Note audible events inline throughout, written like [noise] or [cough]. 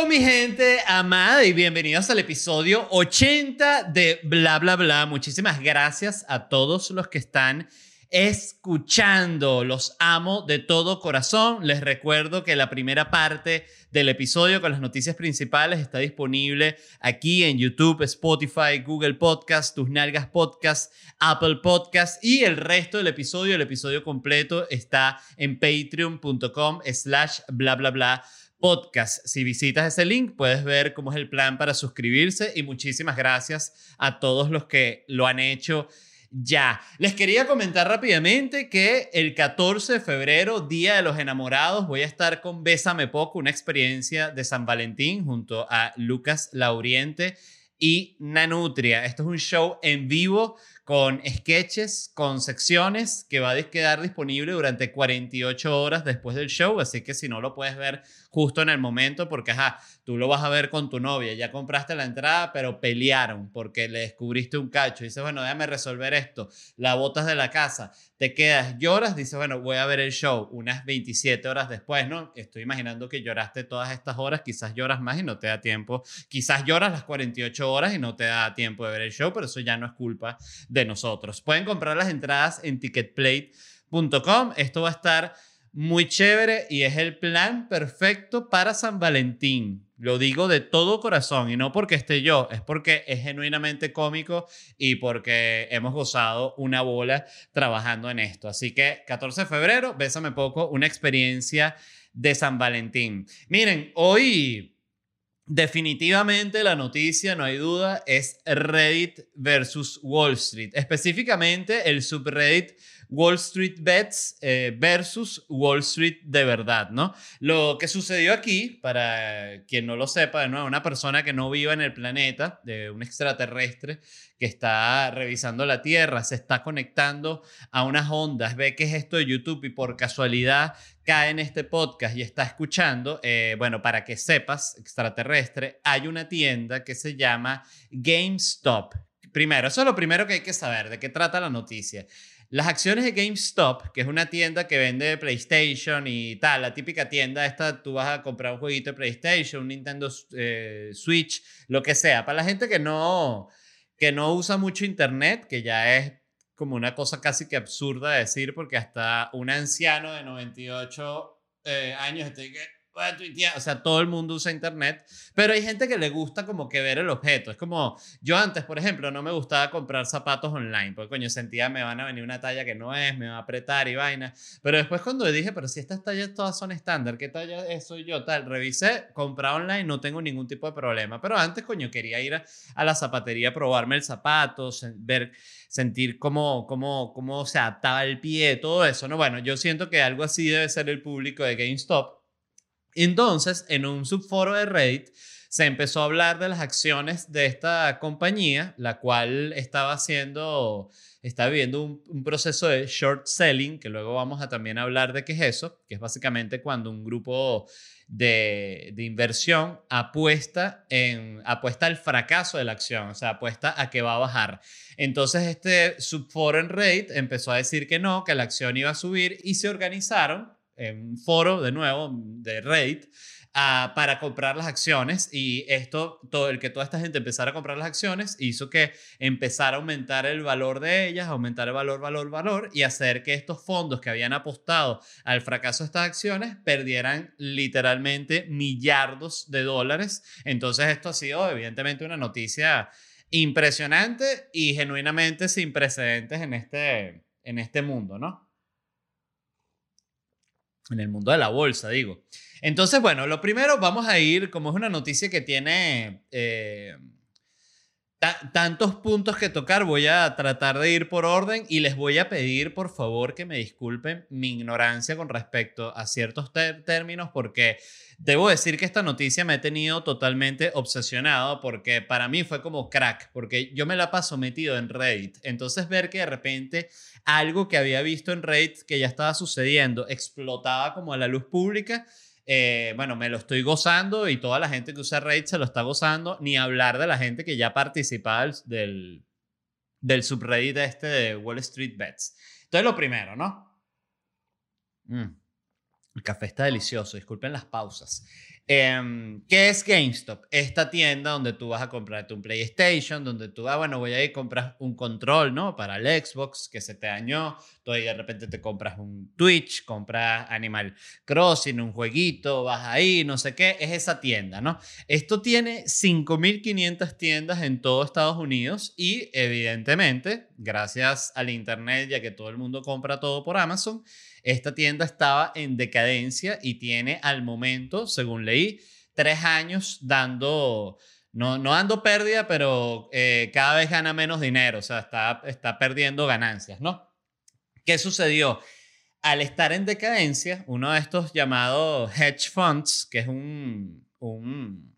Hello mi gente amada y bienvenidos al episodio 80 de Bla Bla Bla. Muchísimas gracias a todos los que están escuchando. Los amo de todo corazón. Les recuerdo que la primera parte del episodio con las noticias principales está disponible aquí en YouTube, Spotify, Google Podcast, Tus Nalgas Podcast, Apple Podcast y el resto del episodio, el episodio completo está en patreon.com slash bla bla bla podcast. Si visitas ese link, puedes ver cómo es el plan para suscribirse y muchísimas gracias a todos los que lo han hecho ya. Les quería comentar rápidamente que el 14 de febrero, Día de los Enamorados, voy a estar con Bésame Poco, una experiencia de San Valentín junto a Lucas Lauriente y Nanutria. Esto es un show en vivo con sketches, con secciones que va a quedar disponible durante 48 horas después del show, así que si no lo puedes ver justo en el momento, porque ajá, tú lo vas a ver con tu novia, ya compraste la entrada, pero pelearon porque le descubriste un cacho, dices, bueno, déjame resolver esto, la botas de la casa, te quedas, lloras, dices, bueno, voy a ver el show unas 27 horas después, ¿no? Estoy imaginando que lloraste todas estas horas, quizás lloras más y no te da tiempo, quizás lloras las 48 horas y no te da tiempo de ver el show, pero eso ya no es culpa de nosotros. Pueden comprar las entradas en ticketplate.com. Esto va a estar muy chévere y es el plan perfecto para San Valentín. Lo digo de todo corazón y no porque esté yo, es porque es genuinamente cómico y porque hemos gozado una bola trabajando en esto. Así que 14 de febrero, bésame poco, una experiencia de San Valentín. Miren, hoy Definitivamente la noticia, no hay duda, es Reddit versus Wall Street. Específicamente el subreddit Wall Street Bets eh, versus Wall Street de verdad, ¿no? Lo que sucedió aquí, para quien no lo sepa, de nuevo, una persona que no viva en el planeta, de un extraterrestre que está revisando la Tierra, se está conectando a unas ondas, ve qué es esto de YouTube y por casualidad cae en este podcast y está escuchando, eh, bueno, para que sepas, extraterrestre, hay una tienda que se llama GameStop. Primero, eso es lo primero que hay que saber, de qué trata la noticia. Las acciones de GameStop, que es una tienda que vende PlayStation y tal, la típica tienda esta, tú vas a comprar un jueguito de PlayStation, un Nintendo eh, Switch, lo que sea. Para la gente que no, que no usa mucho Internet, que ya es como una cosa casi que absurda de decir, porque hasta un anciano de 98 eh, años, este, o sea, todo el mundo usa internet, pero hay gente que le gusta como que ver el objeto. Es como, yo antes, por ejemplo, no me gustaba comprar zapatos online, porque coño, sentía me van a venir una talla que no es, me va a apretar y vaina. Pero después cuando dije, pero si estas tallas todas son estándar, ¿qué talla soy yo? Tal, revisé, compré online, no tengo ningún tipo de problema. Pero antes, coño, quería ir a, la zapatería, probarme el zapato, ver, sentir cómo, cómo, cómo se adaptaba el pie, todo eso, ¿no? Bueno, yo siento que algo así debe ser el público de GameStop entonces, en un subforo de Reddit se empezó a hablar de las acciones de esta compañía, la cual estaba haciendo, está viviendo un, proceso de short selling, que luego vamos a también hablar de qué es eso, que es básicamente cuando un grupo de, inversión apuesta, en, apuesta al fracaso de la acción, o sea, apuesta a que va a bajar. Entonces este en Reddit empezó a decir que no, que la acción iba a subir y se organizaron en un foro, de nuevo, de Reddit, ah, para comprar las acciones y esto, todo, el que toda esta gente empezara a comprar las acciones hizo que empezara a aumentar el valor de ellas, aumentar el valor, valor, valor y hacer que estos fondos que habían apostado al fracaso de estas acciones perdieran literalmente millardos de dólares. Entonces esto ha sido evidentemente una noticia impresionante y genuinamente sin precedentes en este, en este mundo, ¿no? En el mundo de la bolsa, digo. Entonces, bueno, lo primero vamos a ir, como es una noticia que tiene, eh, tantos puntos que tocar, voy a tratar de ir por orden y les voy a pedir, por favor, que me disculpen mi ignorancia con respecto a ciertos términos, porque debo decir que esta noticia me ha tenido totalmente obsesionado, porque para mí fue como crack, porque yo me la paso metido en Reddit. Entonces, ver que de repente algo que había visto en Reddit que ya estaba sucediendo explotaba como a la luz pública eh, bueno, me lo estoy gozando y toda la gente que usa Reddit se lo está gozando, ni hablar de la gente que ya participaba del, del subreddit este de Wall Street Bets. Entonces, lo primero, ¿no? Mm. El café está delicioso, disculpen las pausas. Em, ¿Qué es GameStop? Esta tienda donde tú vas a comprarte un PlayStation, donde tú, ah, bueno, voy a ir y compras un control, ¿no? Para el Xbox que se te dañó, tú ahí de repente te compras un Twitch, compras Animal Crossing, un jueguito, vas ahí, no sé qué, es esa tienda, ¿no? Esto tiene 5.500 tiendas en todo Estados Unidos y evidentemente, gracias al Internet, ya que todo el mundo compra todo por Amazon, esta tienda estaba en decadencia y tiene al momento, según leí, tres años dando, no, no dando pérdida, pero eh, cada vez gana menos dinero, o sea, está, está perdiendo ganancias, ¿no? ¿Qué sucedió? Al estar en decadencia, uno de estos llamados hedge funds, que es un, un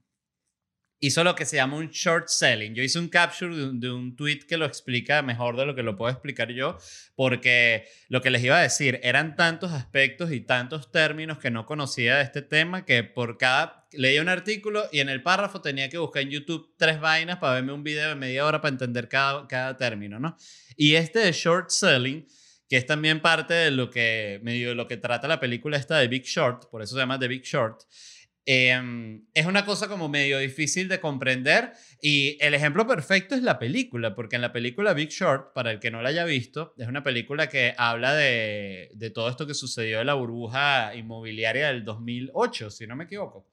hizo lo que se llama un short selling. Yo hice un capture de un, tweet que lo explica mejor de lo que lo puedo explicar yo, porque lo que les iba a decir, eran tantos aspectos y tantos términos que no conocía de este tema que por cada, leía un artículo y en el párrafo tenía que buscar en YouTube tres vainas para verme un video de media hora para entender cada, cada término, ¿no? Y este de short selling que es también parte de lo que medio lo que trata la película esta de Big Short, por eso se llama The Big Short, Em, es una cosa como medio difícil de comprender y el ejemplo perfecto es la película, porque en la película Big Short, para el que no la haya visto, es una película que habla de, de todo esto que sucedió en la burbuja inmobiliaria del 2008, si no me equivoco.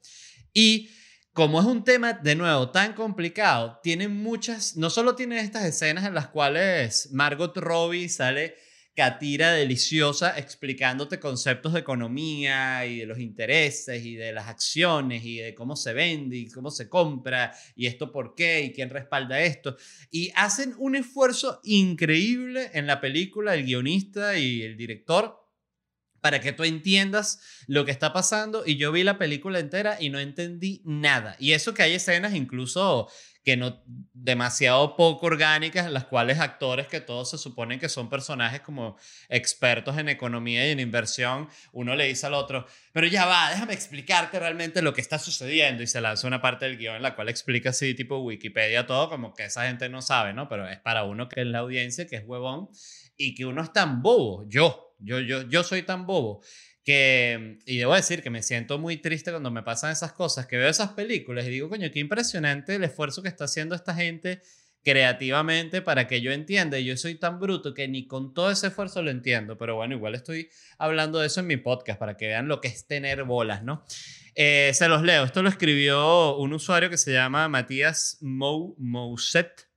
Y como es un tema, de nuevo, tan complicado, tiene muchas, no solo tiene estas escenas en las cuales Margot Robbie sale catira deliciosa explicándote conceptos de economía y de los intereses y de las acciones y de cómo se vende y cómo se compra y esto por qué y quién respalda esto. Y hacen un esfuerzo increíble en la película, el guionista y el director, para que tú entiendas lo que está pasando. Y yo vi la película entera y no entendí nada. Y eso que hay escenas incluso que no demasiado poco orgánicas las cuales actores que todos se suponen que son personajes como expertos en economía y en inversión, uno le dice al otro, pero ya va, déjame explicarte realmente lo que está sucediendo y se lanza una parte del guion en la cual explica así tipo Wikipedia todo como que esa gente no sabe, ¿no? Pero es para uno que es la audiencia, que es huevón y que uno es tan bobo, yo, yo, yo, yo soy tan bobo que, y debo decir que me siento muy triste cuando me pasan esas cosas, que veo esas películas y digo, coño, qué impresionante el esfuerzo que está haciendo esta gente creativamente para que yo entienda. Y yo soy tan bruto que ni con todo ese esfuerzo lo entiendo, pero bueno, igual estoy hablando de eso en mi podcast para que vean lo que es tener bolas, ¿no? Eh, se los leo. Esto lo escribió un usuario que se llama Matías Mouset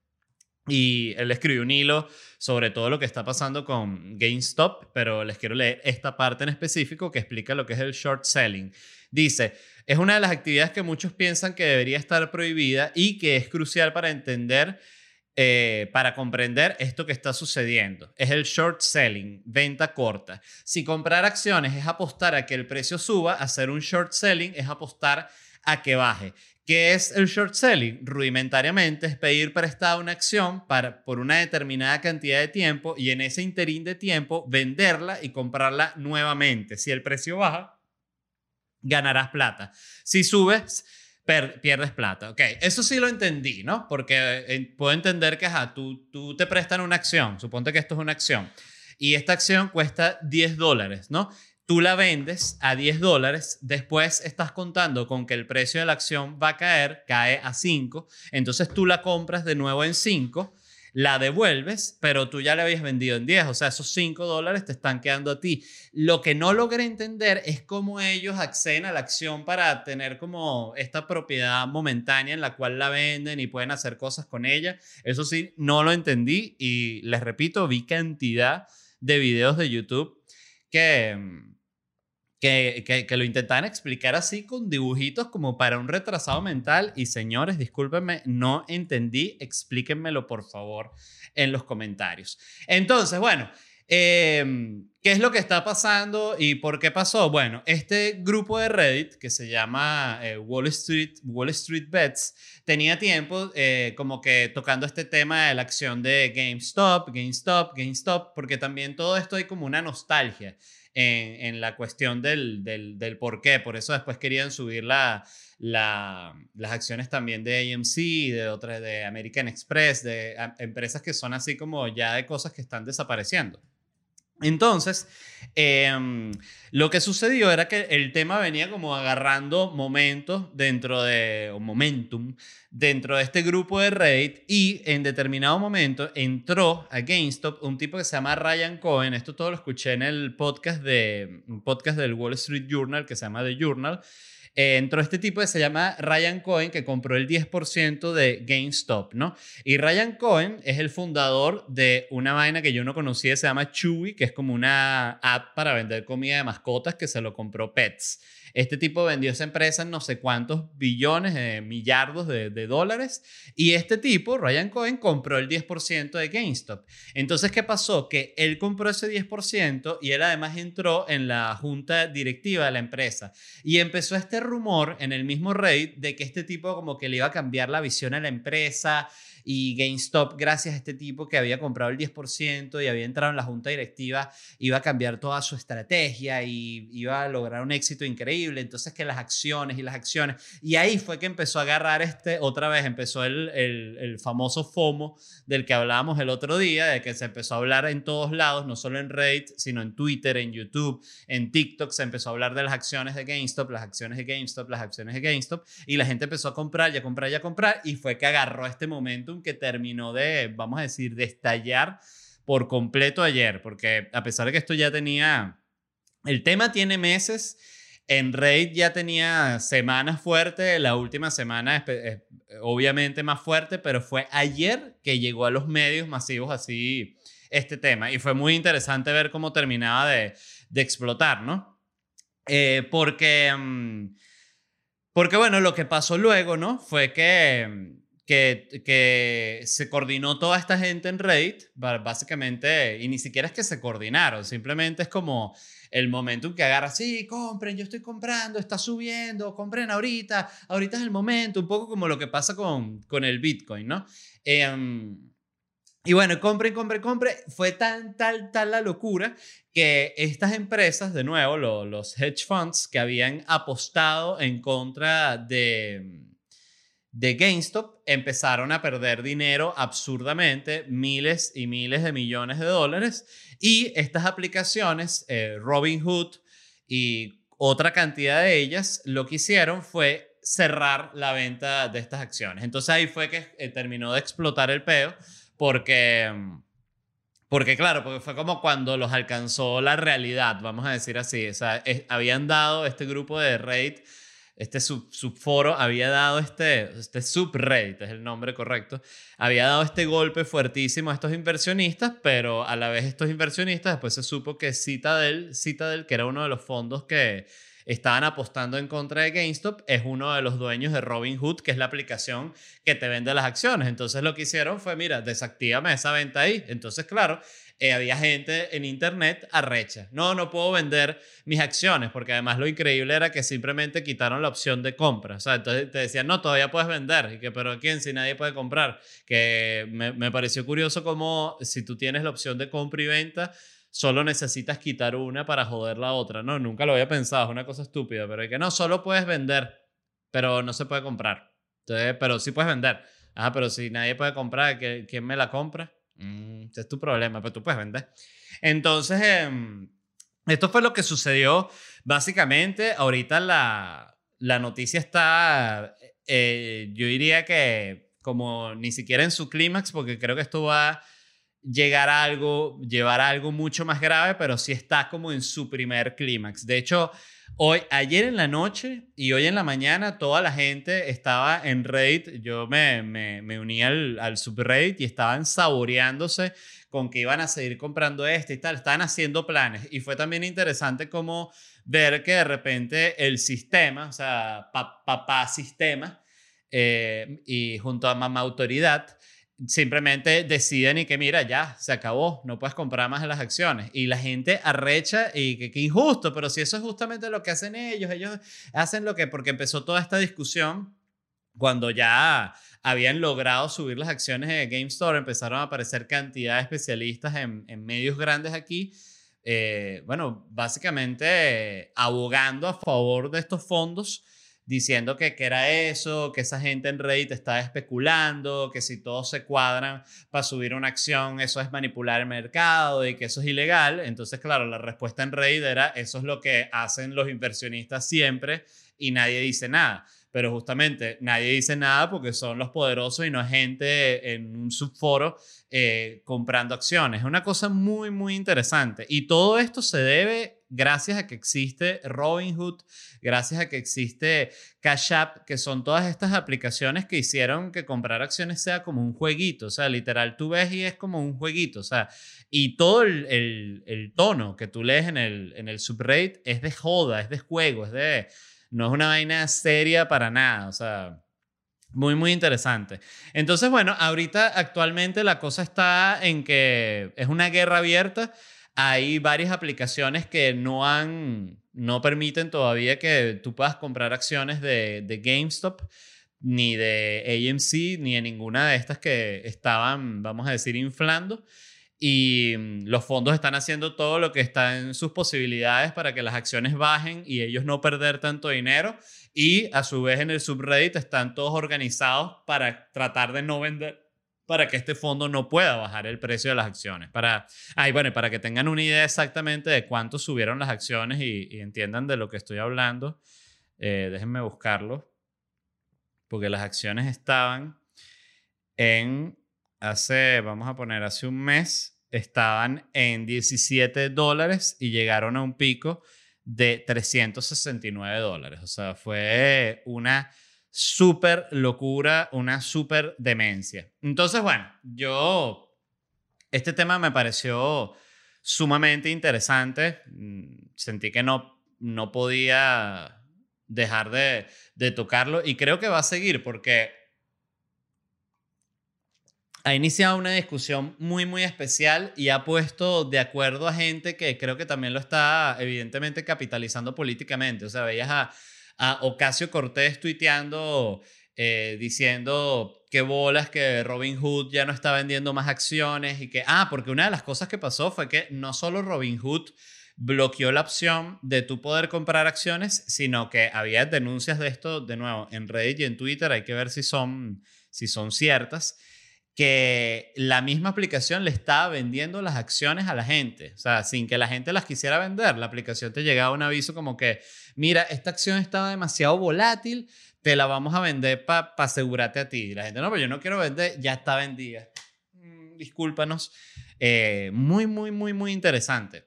y él escribió un hilo sobre todo lo que está pasando con GameStop, pero les quiero leer esta parte en específico que explica lo que es el short selling. Dice, es una de las actividades que muchos piensan que debería estar prohibida y que es crucial para entender, eh, para comprender esto que está sucediendo. Es el short selling, venta corta. Si comprar acciones es apostar a que el precio suba, hacer un short selling es apostar a que baje. ¿Qué es el short selling? Rudimentariamente es pedir prestada una acción para, por una determinada cantidad de tiempo y en ese interín de tiempo venderla y comprarla nuevamente. Si el precio baja, ganarás plata. Si subes, pierdes plata. Ok, eso sí lo entendí, ¿no? Porque eh, puedo entender que tú, tú te prestan una acción, suponte que esto es una acción, y esta acción cuesta 10 dólares, ¿no? Tú la vendes a 10 dólares, después estás contando con que el precio de la acción va a caer, cae a 5, entonces tú la compras de nuevo en 5, la devuelves, pero tú ya la habías vendido en 10, o sea, esos 5 dólares te están quedando a ti. Lo que no logré entender es cómo ellos acceden a la acción para tener como esta propiedad momentánea en la cual la venden y pueden hacer cosas con ella. Eso sí, no lo entendí y les repito, vi cantidad de videos de YouTube que que, que, que, lo intentaban explicar así con dibujitos como para un retrasado mental. Y señores, discúlpenme, no entendí. Explíquenmelo, por favor, en los comentarios. Entonces, bueno, eh, ¿qué es lo que está pasando y por qué pasó? Bueno, este grupo de Reddit que se llama eh, Wall, Street, Wall Street Bets tenía tiempo eh, como que tocando este tema de la acción de GameStop, GameStop, GameStop, porque también todo esto hay como una nostalgia en, la cuestión del, del, por qué. Por eso después querían subir la, la, las acciones también de AMC, de otras, de American Express, de empresas que son así como ya de cosas que están desapareciendo. Entonces, em, lo que sucedió era que el tema venía como agarrando momentos dentro de, o momentum, dentro de este grupo de Reddit y en determinado momento entró a GameStop un tipo que se llama Ryan Cohen, esto todo lo escuché en el podcast, de, podcast del Wall Street Journal que se llama The Journal, eh, entró este tipo que se llama Ryan Cohen, que compró el 10% de GameStop, ¿no? Y Ryan Cohen es el fundador de una vaina que yo no conocía, se llama Chewy, que es como una app para vender comida de mascotas que se lo compró Pets. Este tipo vendió esa empresa en no sé cuántos billones, de millardos de, dólares. Y este tipo, Ryan Cohen, compró el 10% de GameStop. Entonces, ¿qué pasó? Que él compró ese 10% y él además entró en la junta directiva de la empresa. Y empezó este rumor en el mismo Reddit de que este tipo como que le iba a cambiar la visión a la empresa y GameStop, gracias a este tipo que había comprado el 10% y había entrado en la junta directiva, iba a cambiar toda su estrategia y iba a lograr un éxito increíble. Entonces que las acciones y las acciones. Y ahí fue que empezó a agarrar este, otra vez empezó el, el, el famoso FOMO del que hablábamos el otro día, de que se empezó a hablar en todos lados, no solo en Reddit, sino en Twitter, en YouTube, en TikTok, se empezó a hablar de las acciones de GameStop, las acciones de GameStop, las acciones de GameStop, y la gente empezó a comprar y a comprar y a comprar, y fue que agarró este momento que terminó de, vamos a decir, de estallar por completo ayer, porque a pesar de que esto ya tenía, el tema tiene meses, en Raid ya tenía semanas fuertes, la última semana obviamente más fuerte, pero fue ayer que llegó a los medios masivos así este tema y fue muy interesante ver cómo terminaba de, de explotar, ¿no? Eh, porque, mm, porque, bueno, lo que pasó luego, ¿no? Fue que mm, que, se coordinó toda esta gente en Reddit, básicamente, y ni siquiera es que se coordinaron, simplemente es como el momento en que agarra, sí, compren, yo estoy comprando, está subiendo, compren ahorita, ahorita es el momento, un poco como lo que pasa con, con el Bitcoin, ¿no? Em, y bueno, compren, compren, compren. Fue tan, tal, tal la locura que estas empresas, de nuevo, los hedge funds que habían apostado en contra de, de GameStop empezaron a perder dinero absurdamente, miles y miles de millones de dólares, y estas aplicaciones, eh, Robinhood y otra cantidad de ellas, lo que hicieron fue cerrar la venta de estas acciones. Entonces ahí fue que eh, terminó de explotar el peo, porque, porque claro, porque fue como cuando los alcanzó la realidad, vamos a decir así. O sea, habían dado este grupo de Reddit este subforo había dado este, este subreddit, es el nombre correcto, había dado este golpe fuertísimo a estos inversionistas, pero a la vez estos inversionistas después se supo que Citadel, Citadel, que era uno de los fondos que estaban apostando en contra de GameStop, es uno de los dueños de Robinhood, que es la aplicación que te vende las acciones. Entonces lo que hicieron fue, mira, desactívame esa venta ahí. Entonces, claro, eh, había gente en internet arrecha. No, no puedo vender mis acciones, porque además lo increíble era que simplemente quitaron la opción de compra. O sea, entonces te decían, no, todavía puedes vender. Y que, pero ¿quién? Si nadie puede comprar. Que me, me pareció curioso como si tú tienes la opción de compra y venta, solo necesitas quitar una para joder la otra. No, nunca lo había pensado, es una cosa estúpida, pero es que no, solo puedes vender, pero no se puede comprar. Entonces, pero sí puedes vender. Ah, pero si nadie puede comprar, ¿quién me la compra? Mm, ese es tu problema, pero tú puedes vender. Entonces, em, esto fue lo que sucedió. Básicamente, ahorita la, la noticia está, eh, yo diría que como ni siquiera en su clímax, porque creo que esto va a llegar a algo, llevar a algo mucho más grave, pero sí está como en su primer clímax. De hecho, Hoy, ayer en la noche y hoy en la mañana, toda la gente estaba en Reddit. Yo me, me, uní al, al subreddit y estaban saboreándose con que iban a seguir comprando este y tal. Estaban haciendo planes. Y fue también interesante como ver que de repente el sistema, o sea, papá sistema, eh, y junto a mamá autoridad, simplemente deciden y que mira, ya, se acabó, no puedes comprar más las acciones. Y la gente arrecha y que, injusto, pero si eso es justamente lo que hacen ellos, ellos hacen lo que, porque empezó toda esta discusión cuando ya habían logrado subir las acciones de GameStop, empezaron a aparecer cantidad de especialistas en, medios grandes aquí. Eh, bueno, básicamente abogando a favor de estos fondos diciendo que, que, era eso, que esa gente en Reddit estaba especulando, que si todos se cuadran para subir una acción, eso es manipular el mercado y que eso es ilegal. Entonces, claro, la respuesta en Reddit era, eso es lo que hacen los inversionistas siempre y nadie dice nada pero justamente nadie dice nada porque son los poderosos y no gente en un subforo eh, comprando acciones. Es una cosa muy, muy interesante. Y todo esto se debe gracias a que existe Robinhood, gracias a que existe Cash App, que son todas estas aplicaciones que hicieron que comprar acciones sea como un jueguito. O sea, literal, tú ves y es como un jueguito. O sea, y todo el, tono que tú lees en el, en el subreddit es de joda, es de juego, es de no es una vaina seria para nada, o sea, muy, muy interesante. Entonces, bueno, ahorita actualmente la cosa está en que es una guerra abierta. Hay varias aplicaciones que no han, no permiten todavía que tú puedas comprar acciones de, de GameStop ni de AMC, ni de ninguna de estas que estaban, vamos a decir, inflando y mm, los fondos están haciendo todo lo que está en sus posibilidades para que las acciones bajen y ellos no perder tanto dinero. Y a su vez en el subreddit están todos organizados para tratar de no vender, para que este fondo no pueda bajar el precio de las acciones. Para, ay, bueno, para que tengan una idea exactamente de cuánto subieron las acciones y, entiendan de lo que estoy hablando, eh, déjenme buscarlo, porque las acciones estaban en hace, vamos a poner, hace un mes estaban en 17 dólares y llegaron a un pico de 369 dólares. O sea, fue una súper locura, una súper demencia. Entonces, bueno, yo, este tema me pareció sumamente interesante. Mm, sentí que no, no podía dejar de, de tocarlo y creo que va a seguir porque ha iniciado una discusión muy, muy especial y ha puesto de acuerdo a gente que creo que también lo está evidentemente capitalizando políticamente. O sea, veías a, a Ocasio Cortés tuiteando eh, diciendo que bolas que Robin Hood ya no está vendiendo más acciones y que, ah, porque una de las cosas que pasó fue que no solo Robin Hood bloqueó la opción de tu poder comprar acciones, sino que había denuncias de esto, de nuevo, en Reddit y en Twitter, hay que ver si son, si son ciertas que la misma aplicación le estaba vendiendo las acciones a la gente. O sea, sin que la gente las quisiera vender, la aplicación te llegaba un aviso como que, mira, esta acción estaba demasiado volátil, te la vamos a vender para asegurarte a ti. Y la gente, no, pero yo no quiero vender, ya está vendida. Mm, discúlpanos. Eh, muy, muy, muy, muy interesante.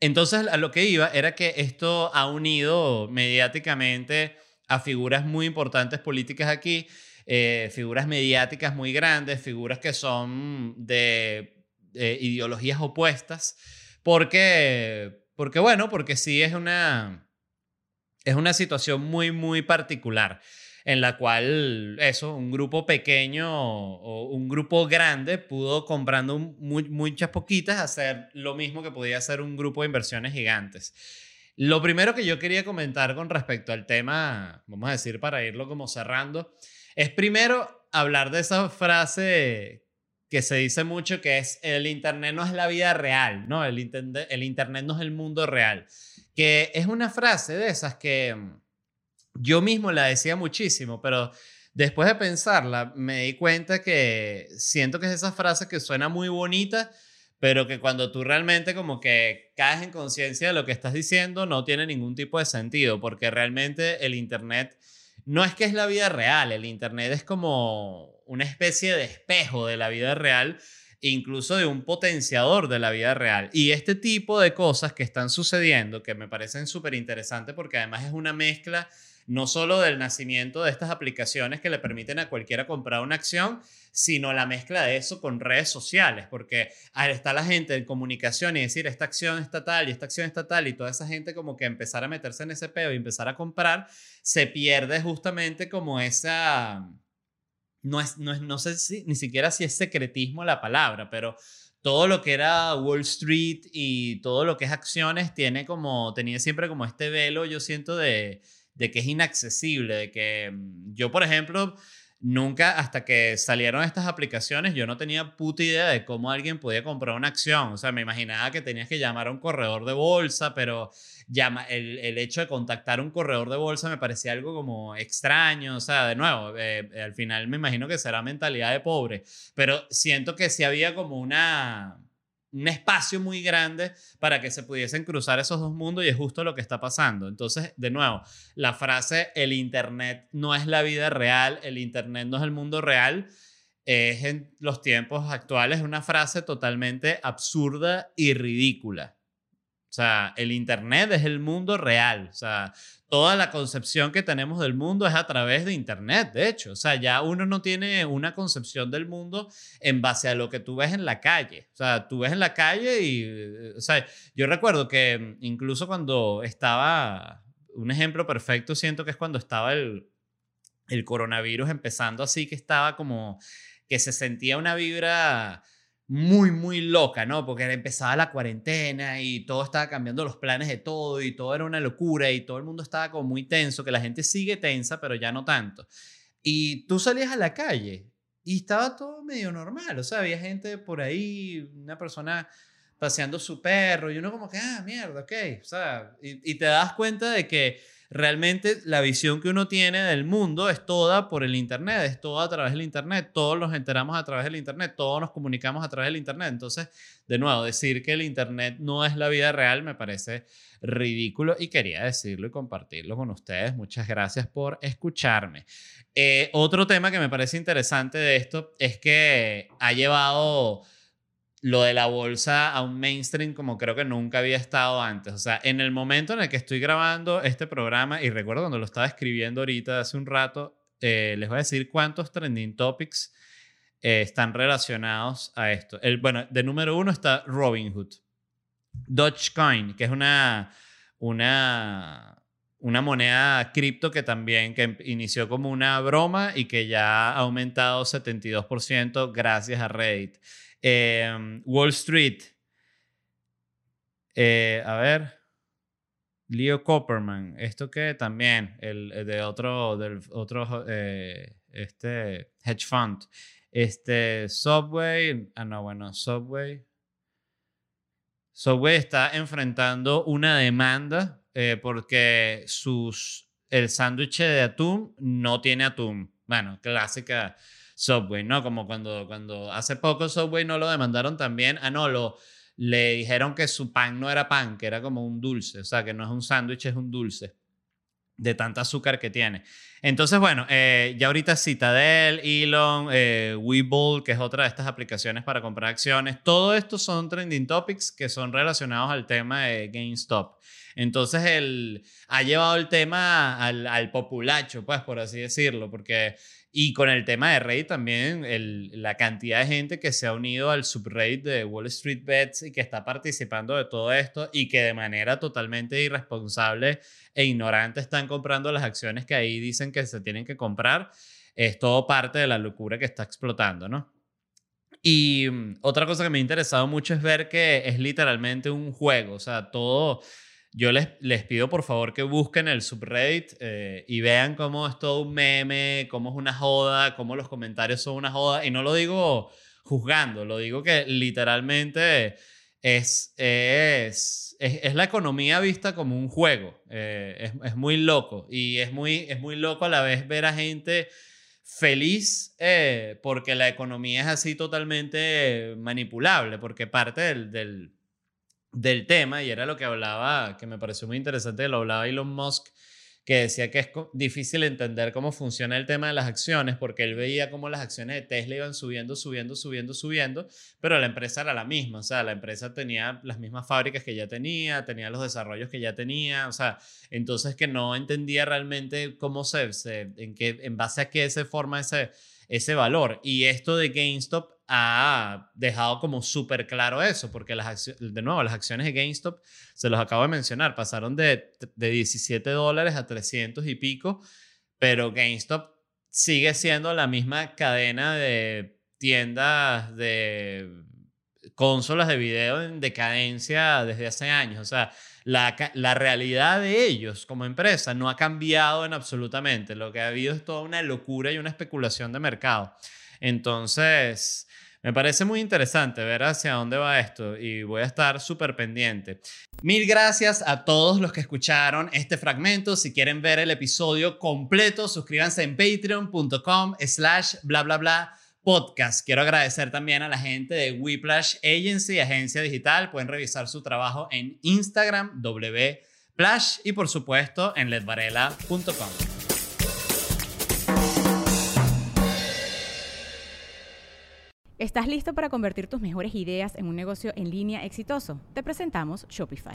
Entonces, a lo que iba era que esto ha unido mediáticamente a figuras muy importantes políticas aquí eh, figuras mediáticas muy grandes, figuras que son de, ideologías opuestas, porque, porque, bueno, porque sí es una, es una situación muy, muy particular en la cual eso, un grupo pequeño o un grupo grande pudo comprando muchas poquitas hacer lo mismo que podía hacer un grupo de inversiones gigantes. Lo primero que yo quería comentar con respecto al tema, vamos a decir para irlo como cerrando, es primero hablar de esa frase que se dice mucho que es el Internet no es la vida real, ¿no? El, internet, el Internet no es el mundo real. Que es una frase de esas que mm, yo mismo la decía muchísimo, pero después de pensarla me di cuenta que siento que es esa frase que suena muy bonita, pero que cuando tú realmente como que caes en conciencia de lo que estás diciendo no tiene ningún tipo de sentido, porque realmente el Internet no es que es la vida real, el Internet es como una especie de espejo de la vida real incluso de un potenciador de la vida real. Y este tipo de cosas que están sucediendo, que me parecen súper interesantes porque además es una mezcla no solo del nacimiento de estas aplicaciones que le permiten a cualquiera comprar una acción, sino la mezcla de eso con redes sociales, porque al estar la gente en comunicación y decir esta acción está tal y esta acción está tal y toda esa gente como que empezar a meterse en ese peo y empezar a comprar, se pierde justamente como esa... No, es, no, es, no sé si, ni siquiera si es secretismo la palabra, pero todo lo que era Wall Street y todo lo que es acciones tiene como, tenía siempre como este velo, yo siento, de, de que es inaccesible, de que mm, yo, por ejemplo, nunca, hasta que salieron estas aplicaciones, yo no tenía puta idea de cómo alguien podía comprar una acción. O sea, me imaginaba que tenías que llamar a un corredor de bolsa, pero llama, el, el hecho de contactar a un corredor de bolsa me parecía algo como extraño. O sea, de nuevo, eh, al final me imagino que será mentalidad de pobre, pero siento que sí había como una un espacio muy grande para que se pudiesen cruzar esos dos mundos y es justo lo que está pasando. Entonces, de nuevo, la frase el Internet no es la vida real, el Internet no es el mundo real, es en los tiempos actuales una frase totalmente absurda y ridícula. O sea, el Internet es el mundo real. O sea, toda la concepción que tenemos del mundo es a través de Internet, de hecho. O sea, ya uno no tiene una concepción del mundo en base a lo que tú ves en la calle. O sea, tú ves en la calle y, eh, o sea, yo recuerdo que incluso cuando estaba, un ejemplo perfecto siento que es cuando estaba el, el coronavirus empezando así, que estaba como, que se sentía una vibra muy, muy loca, ¿no? Porque empezaba la cuarentena y todo estaba cambiando los planes de todo y todo era una locura y todo el mundo estaba como muy tenso, que la gente sigue tensa, pero ya no tanto. Y tú salías a la calle y estaba todo medio normal, o sea, había gente por ahí, una persona paseando su perro y uno como que, ah, mierda, ok, o sea, y, y te das cuenta de que realmente la visión que uno tiene del mundo es toda por el Internet, es toda a través del Internet, todos nos enteramos a través del Internet, todos nos comunicamos a través del Internet. Entonces, de nuevo, decir que el Internet no es la vida real me parece ridículo y quería decirlo y compartirlo con ustedes. Muchas gracias por escucharme. Eh, otro tema que me parece interesante de esto es que ha llevado lo de la bolsa a un mainstream como creo que nunca había estado antes. O sea, en el momento en el que estoy grabando este programa, y recuerdo cuando lo estaba escribiendo ahorita hace un rato, eh, les voy a decir cuántos trending topics eh, están relacionados a esto. El, bueno, de número uno está Robinhood. Dogecoin, que es una, una, una moneda cripto que también que inició como una broma y que ya ha aumentado 72% gracias a Reddit. Em, Wall Street. Eh, a ver. Leo Copperman. Esto que también, el, de otro, del otro eh, este hedge fund. Este Subway. Ah, no, bueno, Subway. Subway está enfrentando una demanda eh, porque sus, el sándwich de atún no tiene atún. Bueno, clásica Subway, ¿no? Como cuando, cuando hace poco Subway no lo demandaron también. Ah, no, lo, le dijeron que su pan no era pan, que era como un dulce, o sea, que no es un sándwich, es un dulce de tanta azúcar que tiene. Entonces, bueno, eh, ya ahorita Citadel, Elon, eh, Webull, que es otra de estas aplicaciones para comprar acciones, todo esto son trending topics que son relacionados al tema de GameStop. Entonces, él ha llevado el tema al, al populacho, pues, por así decirlo, porque y con el tema de Reddit también, la cantidad de gente que se ha unido al subreddit de Wall Street Bets y que está participando de todo esto y que de manera totalmente irresponsable e ignorante están comprando las acciones que ahí dicen que se tienen que comprar, es todo parte de la locura que está explotando, ¿no? Y mm, otra cosa que me ha interesado mucho es ver que es literalmente un juego, o sea, todo yo les, les pido por favor que busquen el subreddit eh, y vean cómo es todo un meme, cómo es una joda, cómo los comentarios son una joda. Y no lo digo juzgando, lo digo que literalmente es, es, es, la economía vista como un juego. Eh, es, es, muy loco y es muy, es muy loco a la vez ver a gente feliz eh, porque la economía es así totalmente manipulable, porque parte del, del del tema, y era lo que hablaba, que me pareció muy interesante, lo hablaba Elon Musk que decía que es difícil entender cómo funciona el tema de las acciones, porque él veía cómo las acciones de Tesla iban subiendo, subiendo, subiendo, subiendo, pero la empresa era la misma, o sea, la empresa tenía las mismas fábricas que ya tenía, tenía los desarrollos que ya tenía, o sea, entonces que no entendía realmente cómo se, en, qué, en base a qué se forma ese, ese valor. Y esto de GameStop ha dejado como súper claro eso, porque las de nuevo, las acciones de GameStop, se los acabo de mencionar, pasaron de, de 17 dólares a 300 y pico, pero GameStop sigue siendo la misma cadena de tiendas de consolas de video en decadencia desde hace años. O sea, la, la, realidad de ellos como empresa no ha cambiado en absolutamente. Lo que ha habido es toda una locura y una especulación de mercado. Entonces, me parece muy interesante ver hacia dónde va esto y voy a estar súper pendiente. Mil gracias a todos los que escucharon este fragmento. Si quieren ver el episodio completo, suscríbanse en patreon.com slash bla bla bla podcast. Quiero agradecer también a la gente de Whiplash Agency, agencia digital. Pueden revisar su trabajo en Instagram, wplash y por supuesto en ledvarela.com. ¿Estás listo para convertir tus mejores ideas en un negocio en línea exitoso? Te presentamos Shopify.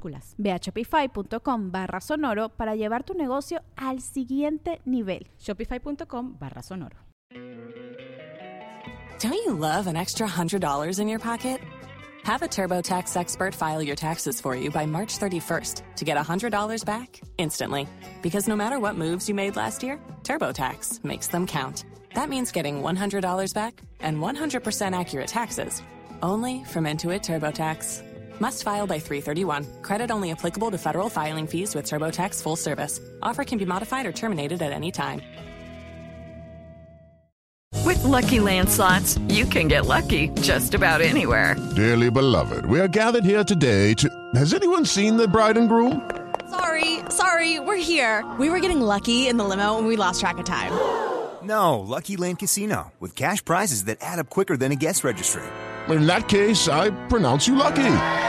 minúsculas Ve a shopify.com barra sonoro para llevar tu negocio al siguiente nivel. Shopify.com barra sonoro. Don't you love an extra $100 in your pocket? Have a TurboTax expert file your taxes for you by March 31st to get $100 back instantly. Because no matter what moves you made last year, TurboTax makes them count. That means getting $100 back and 100% accurate taxes only from Intuit TurboTax. Must file by 331. Credit only applicable to federal filing fees with TurboTax full service. Offer can be modified or terminated at any time. With lucky landslots, you can get lucky just about anywhere. Dearly beloved, we are gathered here today to. Has anyone seen the bride and groom? Sorry, sorry, we're here. We were getting lucky in the limo and we lost track of time. [gasps] No, Lucky Land Casino, with cash prizes that add up quicker than a guest registry. In that case, I pronounce you lucky.